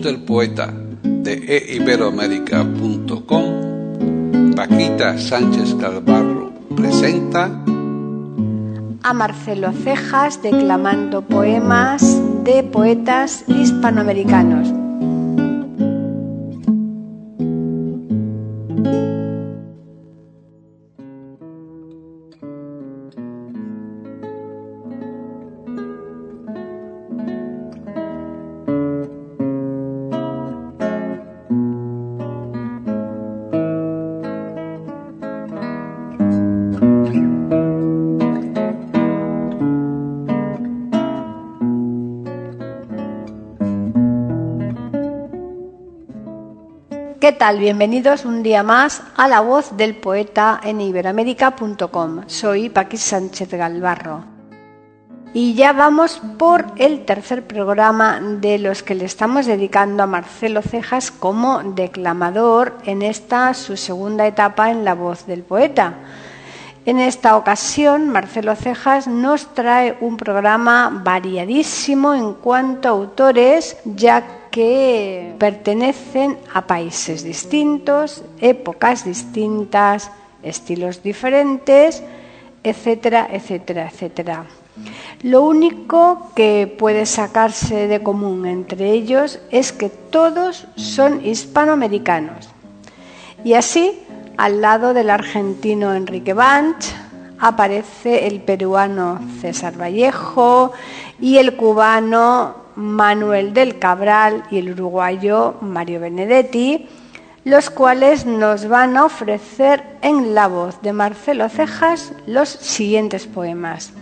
Del poeta de eiberoamérica.com, Paquita Sánchez Calvarro presenta a Marcelo Cejas declamando poemas de poetas hispanoamericanos. Tal? Bienvenidos un día más a La Voz del Poeta en iberoamérica.com. Soy Paqui Sánchez Galvarro. Y ya vamos por el tercer programa de los que le estamos dedicando a Marcelo Cejas como declamador en esta su segunda etapa en La Voz del Poeta. En esta ocasión, Marcelo Cejas nos trae un programa variadísimo en cuanto a autores, ya que pertenecen a países distintos, épocas distintas, estilos diferentes, etcétera, etcétera, etcétera. Lo único que puede sacarse de común entre ellos es que todos son hispanoamericanos. Y así al lado del argentino Enrique Banch aparece el peruano César Vallejo y el cubano Manuel del Cabral y el uruguayo Mario Benedetti, los cuales nos van a ofrecer en la voz de Marcelo Cejas los siguientes poemas.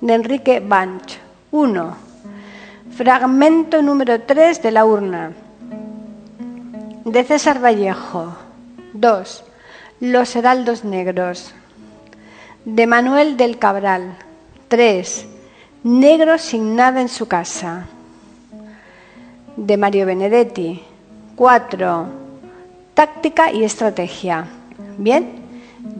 De Enrique Banch. 1. Fragmento número 3 de la urna. De César Vallejo. 2. Los heraldos negros. De Manuel del Cabral. 3. Negro sin nada en su casa. De Mario Benedetti. 4. Táctica y estrategia. Bien,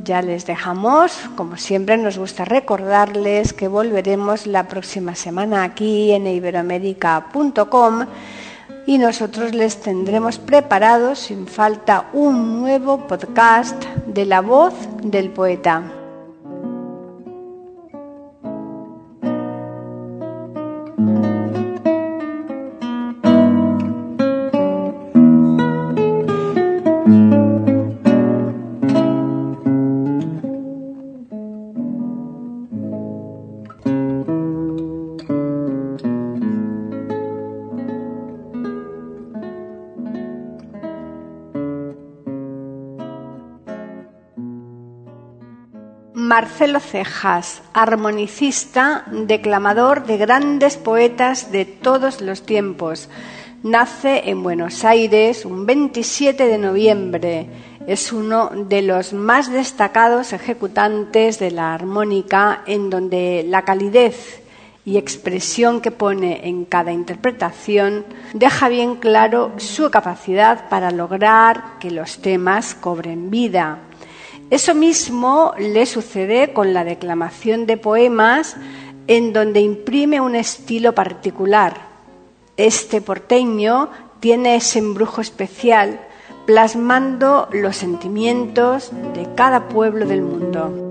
ya les dejamos. Como siempre nos gusta recordarles que volveremos la próxima semana aquí en iberoamérica.com y nosotros les tendremos preparados sin falta un nuevo podcast de la voz del poeta. Marcelo Cejas, armonicista, declamador de grandes poetas de todos los tiempos. Nace en Buenos Aires un 27 de noviembre. Es uno de los más destacados ejecutantes de la armónica en donde la calidez y expresión que pone en cada interpretación deja bien claro su capacidad para lograr que los temas cobren vida. Eso mismo le sucede con la declamación de poemas en donde imprime un estilo particular. Este porteño tiene ese embrujo especial plasmando los sentimientos de cada pueblo del mundo.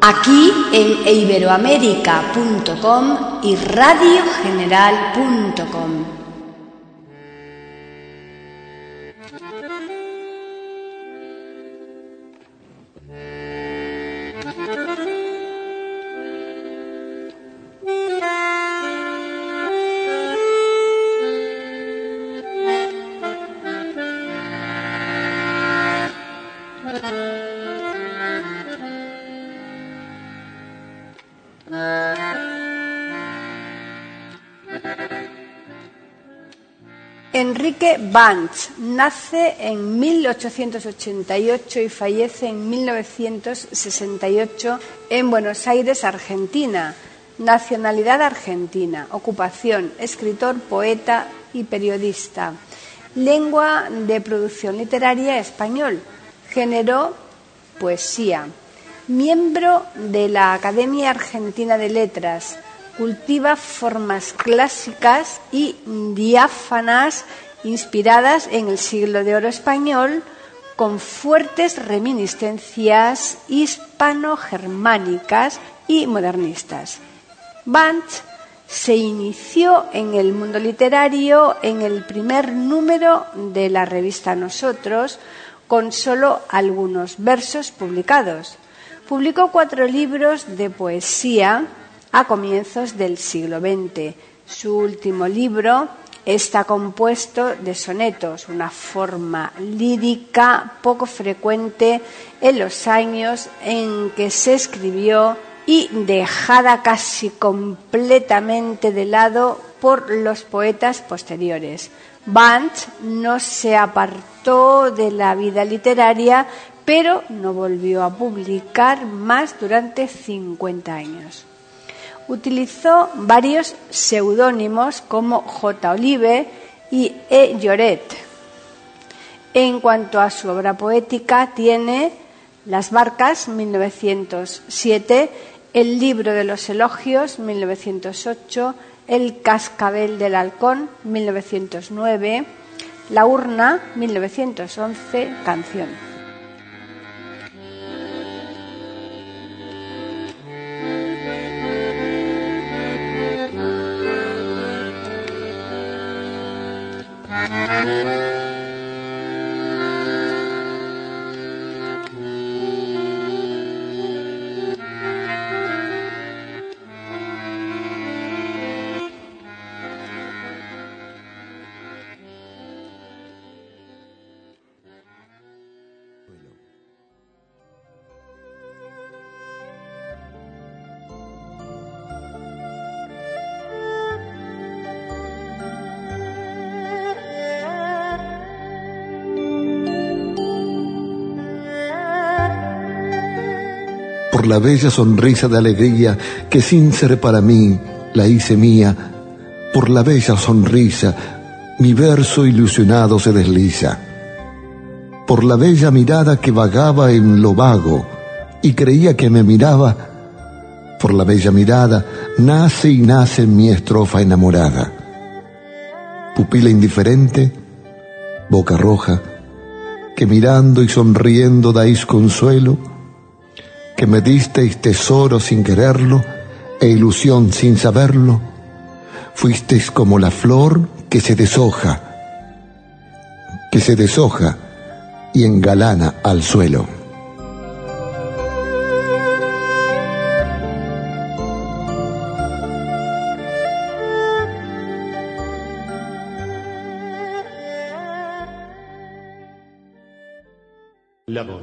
Aquí en iberoamérica.com y radiogeneral.com. Enrique Banch nace en 1888 y fallece en 1968 en Buenos Aires, Argentina. Nacionalidad argentina. Ocupación, escritor, poeta y periodista. Lengua de producción literaria español. Género, poesía. Miembro de la Academia Argentina de Letras cultiva formas clásicas y diáfanas inspiradas en el siglo de oro español con fuertes reminiscencias hispano-germánicas y modernistas. Banch se inició en el mundo literario en el primer número de la revista Nosotros, con solo algunos versos publicados. Publicó cuatro libros de poesía a comienzos del siglo XX. Su último libro está compuesto de sonetos, una forma lírica poco frecuente en los años en que se escribió y dejada casi completamente de lado por los poetas posteriores. Banch no se apartó de la vida literaria, pero no volvió a publicar más durante 50 años utilizó varios seudónimos como J. Olive y E. Lloret. En cuanto a su obra poética, tiene Las Barcas, 1907, El Libro de los Elogios, 1908, El Cascabel del Halcón, 1909, La Urna, 1911, Canción. La bella sonrisa de alegría que sin ser para mí la hice mía, por la bella sonrisa mi verso ilusionado se desliza, por la bella mirada que vagaba en lo vago y creía que me miraba, por la bella mirada nace y nace mi estrofa enamorada. Pupila indiferente, boca roja, que mirando y sonriendo dais consuelo, me disteis tesoro sin quererlo e ilusión sin saberlo, fuisteis como la flor que se deshoja, que se deshoja y engalana al suelo.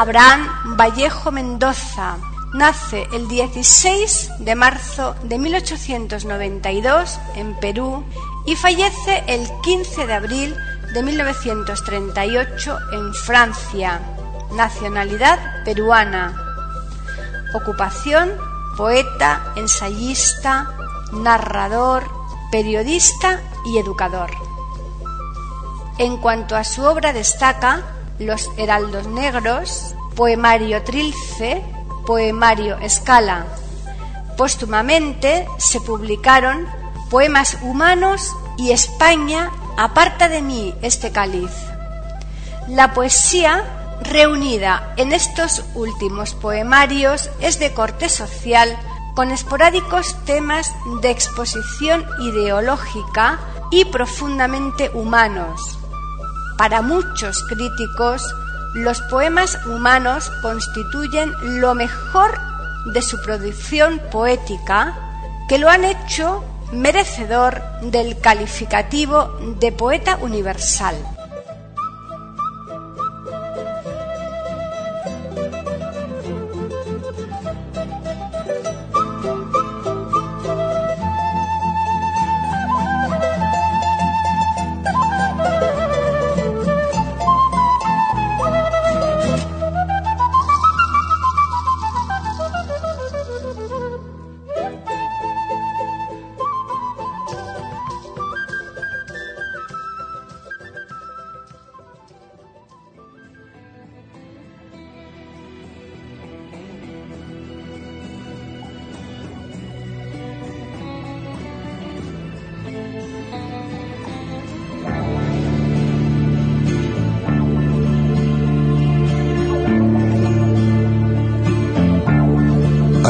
Abraham Vallejo Mendoza nace el 16 de marzo de 1892 en Perú y fallece el 15 de abril de 1938 en Francia. Nacionalidad peruana. Ocupación poeta, ensayista, narrador, periodista y educador. En cuanto a su obra destaca Los Heraldos Negros, Poemario Trilce, Poemario Escala. Póstumamente se publicaron Poemas Humanos y España aparta de mí este cáliz. La poesía reunida en estos últimos poemarios es de corte social con esporádicos temas de exposición ideológica y profundamente humanos. Para muchos críticos, los poemas humanos constituyen lo mejor de su producción poética que lo han hecho merecedor del calificativo de poeta universal.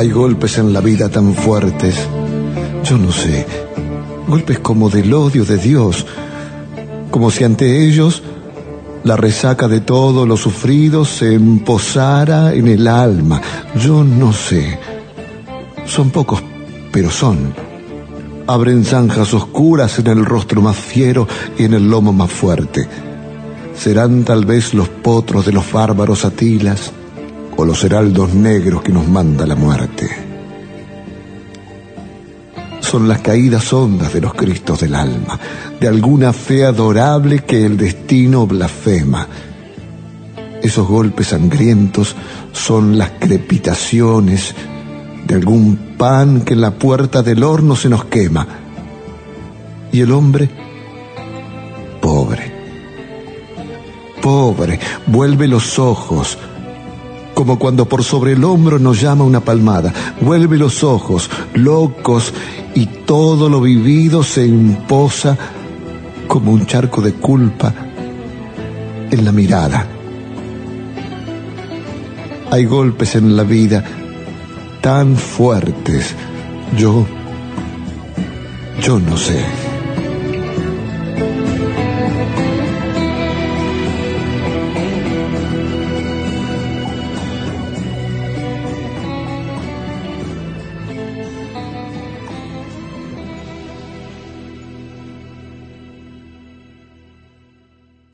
Hay golpes en la vida tan fuertes, yo no sé, golpes como del odio de Dios, como si ante ellos la resaca de todo lo sufrido se emposara en el alma. Yo no sé. Son pocos, pero son. Abren zanjas oscuras en el rostro más fiero y en el lomo más fuerte. Serán tal vez los potros de los bárbaros atilas o los heraldos negros que nos manda la muerte. Son las caídas hondas de los Cristos del alma, de alguna fe adorable que el destino blasfema. Esos golpes sangrientos son las crepitaciones de algún pan que en la puerta del horno se nos quema. Y el hombre, pobre, pobre, vuelve los ojos, como cuando por sobre el hombro nos llama una palmada. Vuelve los ojos, locos, y todo lo vivido se imposa como un charco de culpa en la mirada. Hay golpes en la vida tan fuertes. Yo, yo no sé.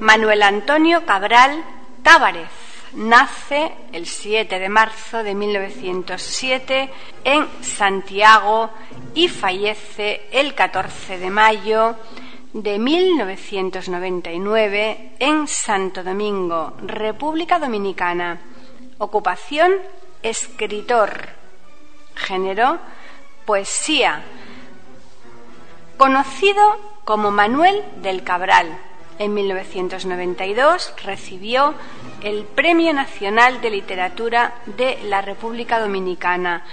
Manuel Antonio Cabral Távarez nace el 7 de marzo de 1907 en Santiago y fallece el 14 de mayo de 1999 en Santo Domingo, República Dominicana. Ocupación, escritor. Género, poesía. Conocido como Manuel del Cabral en 1992 recibió el Premio Nacional de Literatura de la República Dominicana.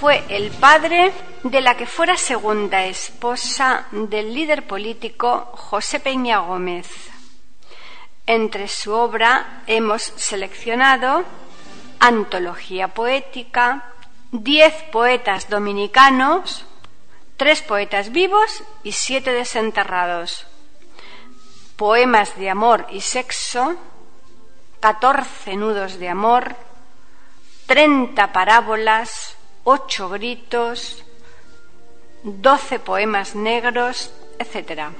fue el padre de la que fuera segunda esposa del líder político José Peña Gómez. Entre su obra hemos seleccionado Antología Poética, Diez poetas dominicanos, tres poetas vivos y siete desenterrados, poemas de amor y sexo, catorce nudos de amor, treinta parábolas, ocho gritos, doce poemas negros, etc.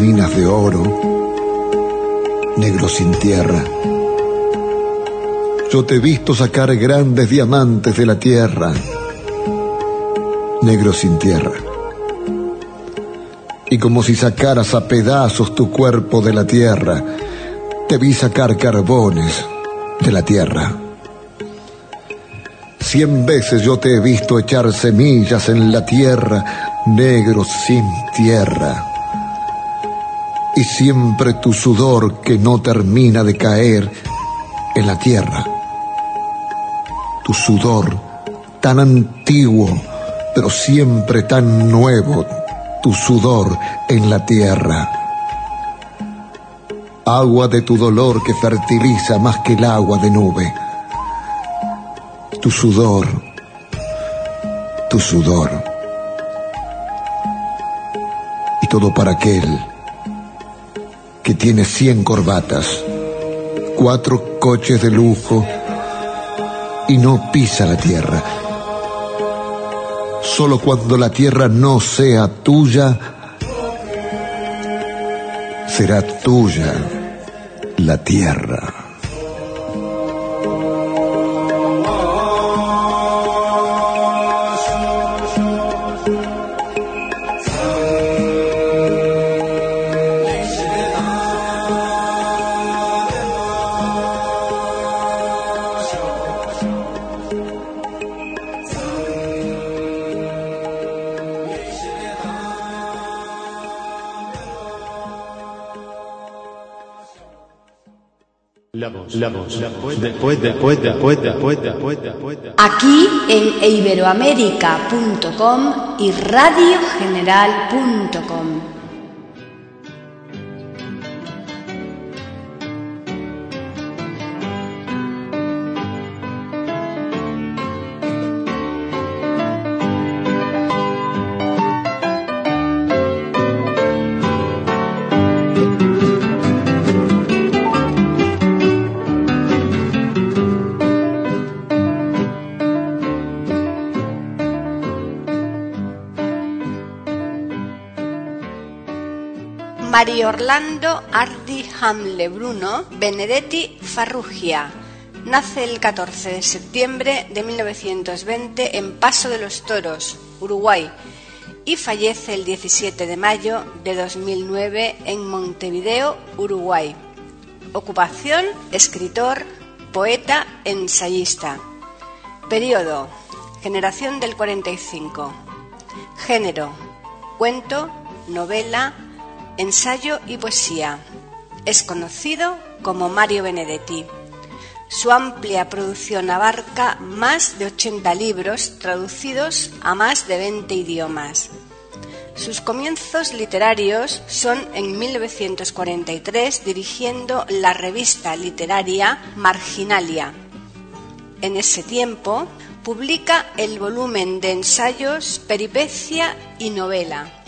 minas de oro, negro sin tierra. Yo te he visto sacar grandes diamantes de la tierra, negro sin tierra. Y como si sacaras a pedazos tu cuerpo de la tierra, te vi sacar carbones de la tierra. Cien veces yo te he visto echar semillas en la tierra, negro sin tierra y siempre tu sudor que no termina de caer en la tierra. Tu sudor tan antiguo, pero siempre tan nuevo, tu sudor en la tierra. Agua de tu dolor que fertiliza más que el agua de nube. Tu sudor, tu sudor. Y todo para aquel que tiene 100 corbatas, cuatro coches de lujo y no pisa la tierra. Solo cuando la tierra no sea tuya, será tuya la tierra. Aquí en iberoamérica.com y radiogeneral.com. Orlando Ardi Hamle Bruno Benedetti Farrugia. Nace el 14 de septiembre de 1920 en Paso de los Toros, Uruguay, y fallece el 17 de mayo de 2009 en Montevideo, Uruguay. Ocupación, escritor, poeta, ensayista. Periodo, generación del 45. Género, cuento, novela, ensayo y poesía. Es conocido como Mario Benedetti. Su amplia producción abarca más de 80 libros traducidos a más de 20 idiomas. Sus comienzos literarios son en 1943 dirigiendo la revista literaria Marginalia. En ese tiempo publica el volumen de ensayos Peripecia y Novela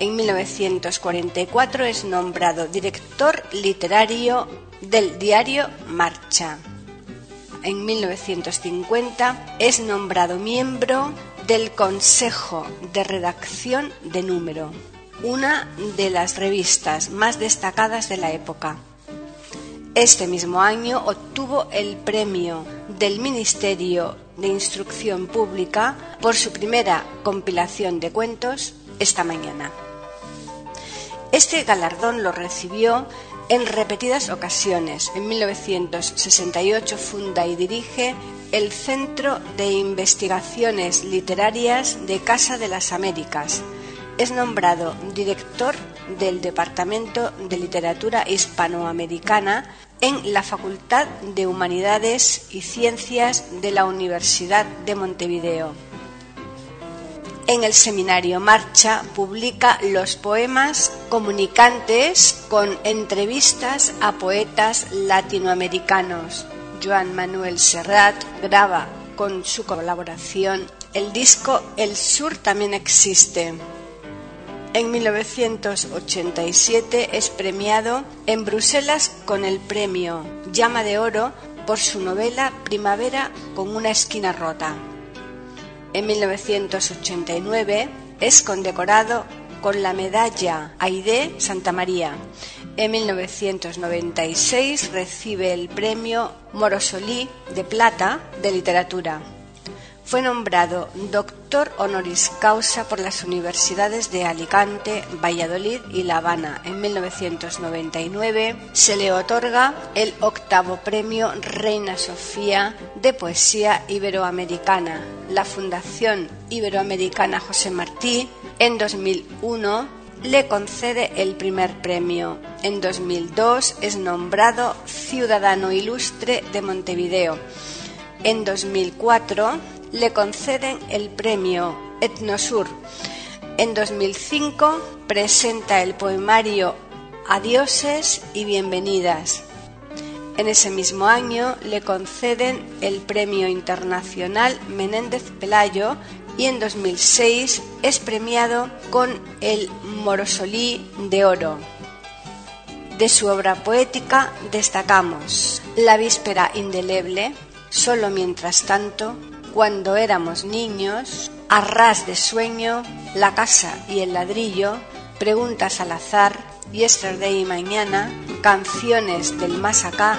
En 1944 es nombrado director literario del diario Marcha. En 1950 es nombrado miembro del Consejo de Redacción de Número, una de las revistas más destacadas de la época. Este mismo año obtuvo el premio del Ministerio de Instrucción Pública por su primera compilación de cuentos esta mañana. Este galardón lo recibió en repetidas ocasiones. En 1968 funda y dirige el Centro de Investigaciones Literarias de Casa de las Américas. Es nombrado director del Departamento de Literatura Hispanoamericana en la Facultad de Humanidades y Ciencias de la Universidad de Montevideo. En el seminario Marcha publica los poemas comunicantes con entrevistas a poetas latinoamericanos. Joan Manuel Serrat graba con su colaboración el disco El Sur también existe, en 1987 es premiado en Bruselas con el premio Llama de Oro por su novela Primavera con una esquina rota. En 1989 es condecorado con la medalla Aide Santa María. En 1996 recibe el premio Morosolí de Plata de Literatura. Fue nombrado doctor honoris causa por las universidades de Alicante, Valladolid y La Habana. En 1999 se le otorga el octavo premio Reina Sofía de Poesía Iberoamericana. La Fundación Iberoamericana José Martí en 2001 le concede el primer premio. En 2002 es nombrado Ciudadano Ilustre de Montevideo. En 2004 le conceden el premio Etnosur. En 2005 presenta el poemario Adioses y Bienvenidas. En ese mismo año le conceden el Premio Internacional Menéndez Pelayo y en 2006 es premiado con el Morosolí de Oro. De su obra poética destacamos La Víspera Indeleble, Solo mientras tanto, cuando éramos niños, a ras de sueño, la casa y el ladrillo, preguntas al azar, yesterday y mañana, canciones del más acá,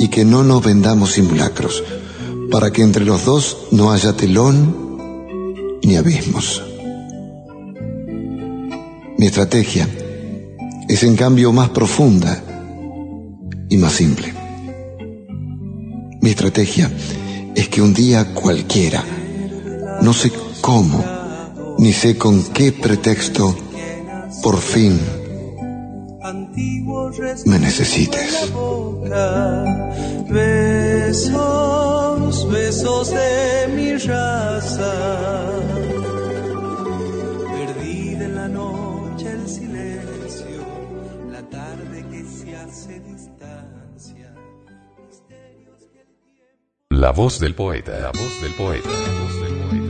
y que no nos vendamos simulacros, para que entre los dos no haya telón ni abismos. Mi estrategia es en cambio más profunda y más simple. Mi estrategia es que un día cualquiera, no sé cómo, ni sé con qué pretexto, por fin me necesites. Besos, besos de mi raza. Perdida en la noche el silencio, la tarde que se hace distancia. La voz del poeta, la voz del poeta, la voz del poeta.